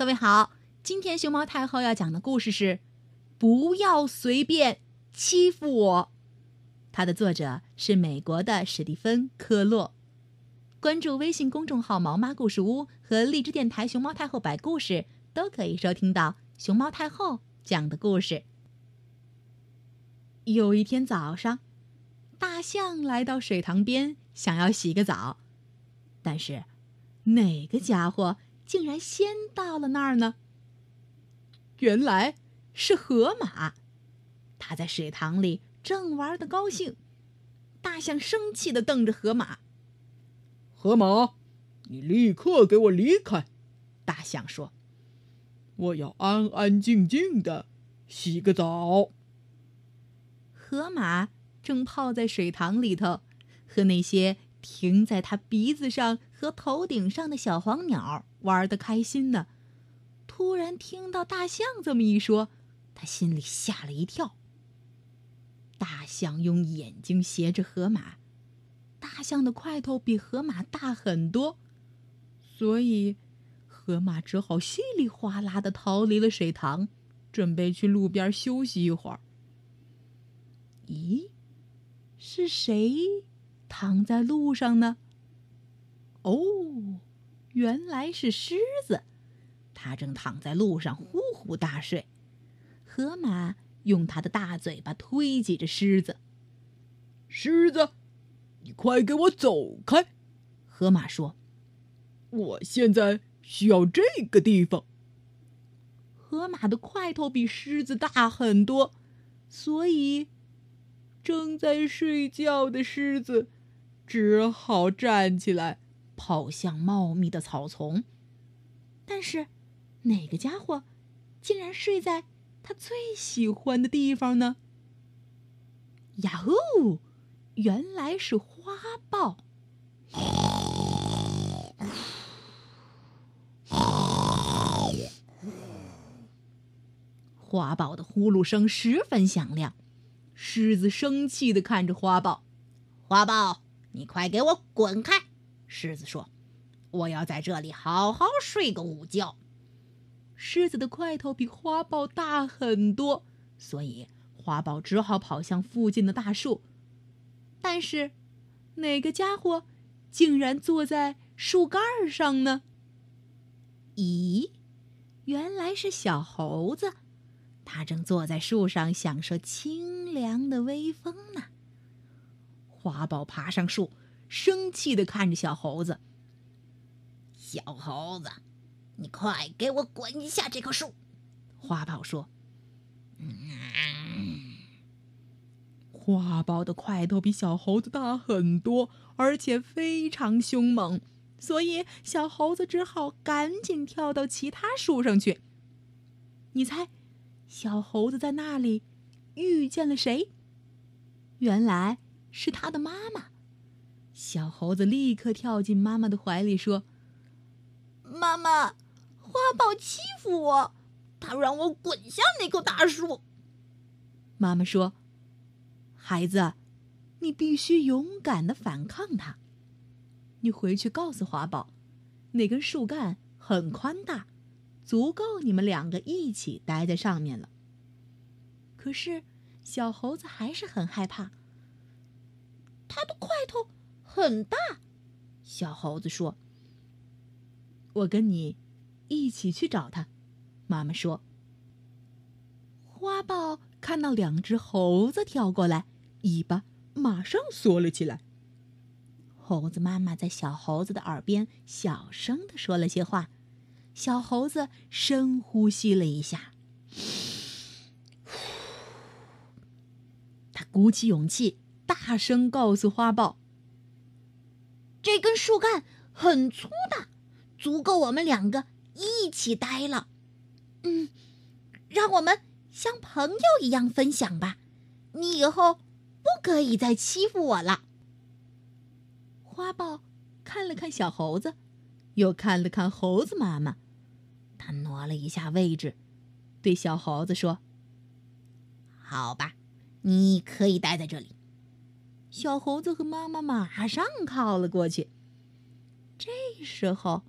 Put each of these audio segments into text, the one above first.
各位好，今天熊猫太后要讲的故事是《不要随便欺负我》，它的作者是美国的史蒂芬·科洛。关注微信公众号“毛妈故事屋”和荔枝电台“熊猫太后摆故事”，都可以收听到熊猫太后讲的故事。有一天早上，大象来到水塘边，想要洗个澡，但是哪个家伙？竟然先到了那儿呢！原来是河马，它在水塘里正玩的高兴。大象生气的瞪着河马：“河马，你立刻给我离开！”大象说：“我要安安静静的洗个澡。”河马正泡在水塘里头，和那些停在它鼻子上和头顶上的小黄鸟。玩的开心呢，突然听到大象这么一说，他心里吓了一跳。大象用眼睛斜着河马，大象的块头比河马大很多，所以河马只好稀里哗啦的逃离了水塘，准备去路边休息一会儿。咦，是谁躺在路上呢？哦。原来是狮子，它正躺在路上呼呼大睡。河马用它的大嘴巴推挤着狮子。狮子，你快给我走开！河马说：“我现在需要这个地方。”河马的块头比狮子大很多，所以正在睡觉的狮子只好站起来。跑向茂密的草丛，但是哪个家伙竟然睡在他最喜欢的地方呢？呀呼！原来是花豹。花豹的呼噜声十分响亮，狮子生气的看着花豹：“花豹，你快给我滚开！”狮子说：“我要在这里好好睡个午觉。”狮子的块头比花豹大很多，所以花豹只好跑向附近的大树。但是，哪个家伙竟然坐在树干上呢？咦，原来是小猴子，它正坐在树上享受清凉的微风呢。花豹爬上树。生气的看着小猴子。小猴子，你快给我滚一下这棵树！花豹说。花豹的块头比小猴子大很多，而且非常凶猛，所以小猴子只好赶紧跳到其他树上去。你猜，小猴子在那里遇见了谁？原来是他的妈妈。小猴子立刻跳进妈妈的怀里，说：“妈妈，花豹欺负我，他让我滚下那棵大树。”妈妈说：“孩子，你必须勇敢的反抗他。你回去告诉花豹，那根树干很宽大，足够你们两个一起待在上面了。”可是，小猴子还是很害怕，他的块头。很大，小猴子说：“我跟你一起去找他。”妈妈说：“花豹看到两只猴子跳过来，尾巴马上缩了起来。”猴子妈妈在小猴子的耳边小声的说了些话，小猴子深呼吸了一下，他鼓起勇气，大声告诉花豹。这根树干很粗大，足够我们两个一起待了。嗯，让我们像朋友一样分享吧。你以后不可以再欺负我了。花豹看了看小猴子，又看了看猴子妈妈，他挪了一下位置，对小猴子说：“好吧，你可以待在这里。”小猴子和妈妈马上靠了过去。这时候，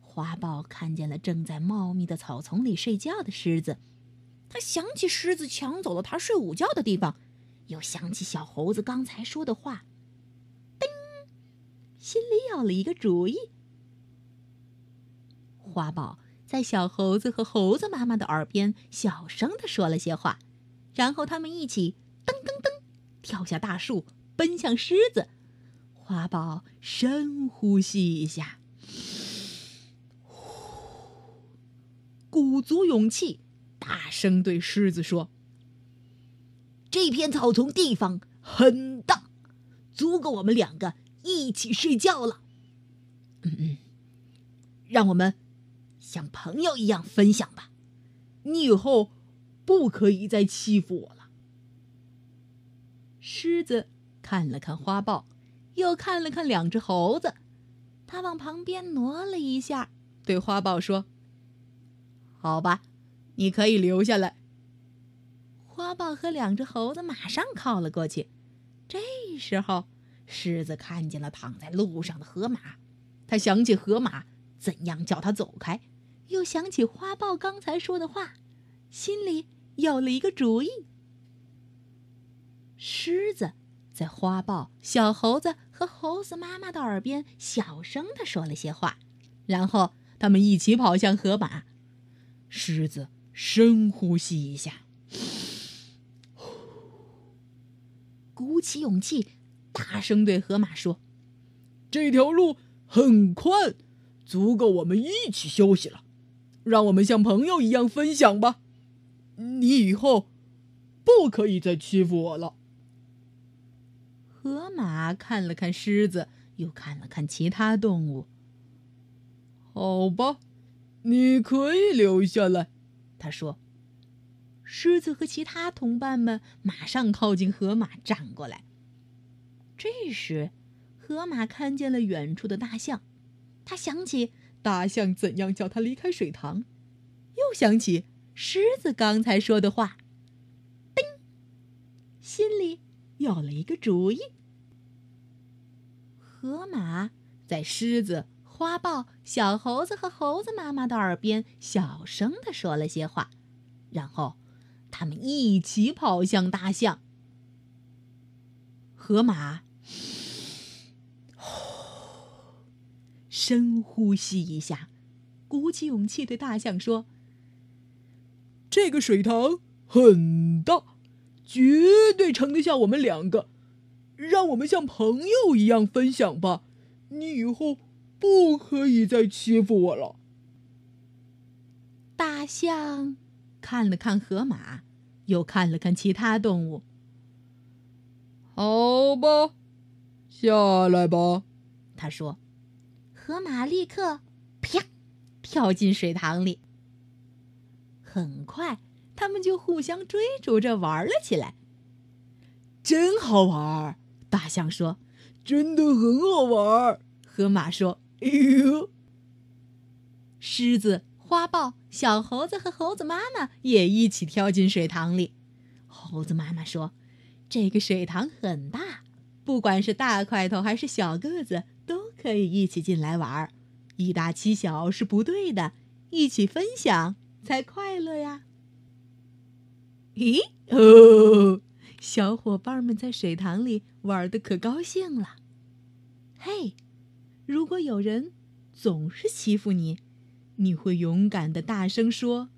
花豹看见了正在茂密的草丛里睡觉的狮子，他想起狮子抢走了他睡午觉的地方，又想起小猴子刚才说的话，叮，心里有了一个主意。花豹在小猴子和猴子妈妈的耳边小声的说了些话，然后他们一起噔噔噔跳下大树，奔向狮子。花豹深呼吸一下。鼓足勇气，大声对狮子说：“这片草丛地方很大，足够我们两个一起睡觉了。嗯嗯，让我们像朋友一样分享吧。你以后不可以再欺负我了。”狮子看了看花豹，又看了看两只猴子，他往旁边挪了一下，对花豹说。好吧，你可以留下来。花豹和两只猴子马上靠了过去。这时候，狮子看见了躺在路上的河马，他想起河马怎样叫他走开，又想起花豹刚才说的话，心里有了一个主意。狮子在花豹、小猴子和猴子妈妈的耳边小声的说了些话，然后他们一起跑向河马。狮子深呼吸一下，鼓起勇气，大声对河马说：“这条路很宽，足够我们一起休息了。让我们像朋友一样分享吧。你以后不可以再欺负我了。”河马看了看狮子，又看了看其他动物。好吧。你可以留下来，他说。狮子和其他同伴们马上靠近河马，站过来。这时，河马看见了远处的大象，他想起大象怎样叫他离开水塘，又想起狮子刚才说的话，叮，心里有了一个主意。河马在狮子。花豹、小猴子和猴子妈妈的耳边小声的说了些话，然后他们一起跑向大象。河马深呼吸一下，鼓起勇气对大象说：“这个水塘很大，绝对盛得下我们两个。让我们像朋友一样分享吧。你以后……”不可以再欺负我了。大象看了看河马，又看了看其他动物。好吧，下来吧，他说。河马立刻啪跳进水塘里。很快，他们就互相追逐着玩了起来。真好玩，大象说。真的很好玩，河马说。哎呦！狮子、花豹、小猴子和猴子妈妈也一起跳进水塘里。猴子妈妈说：“这个水塘很大，不管是大块头还是小个子，都可以一起进来玩。以大欺小是不对的，一起分享才快乐呀。”咦哦！小伙伴们在水塘里玩的可高兴了。嘿！如果有人总是欺负你，你会勇敢的大声说：“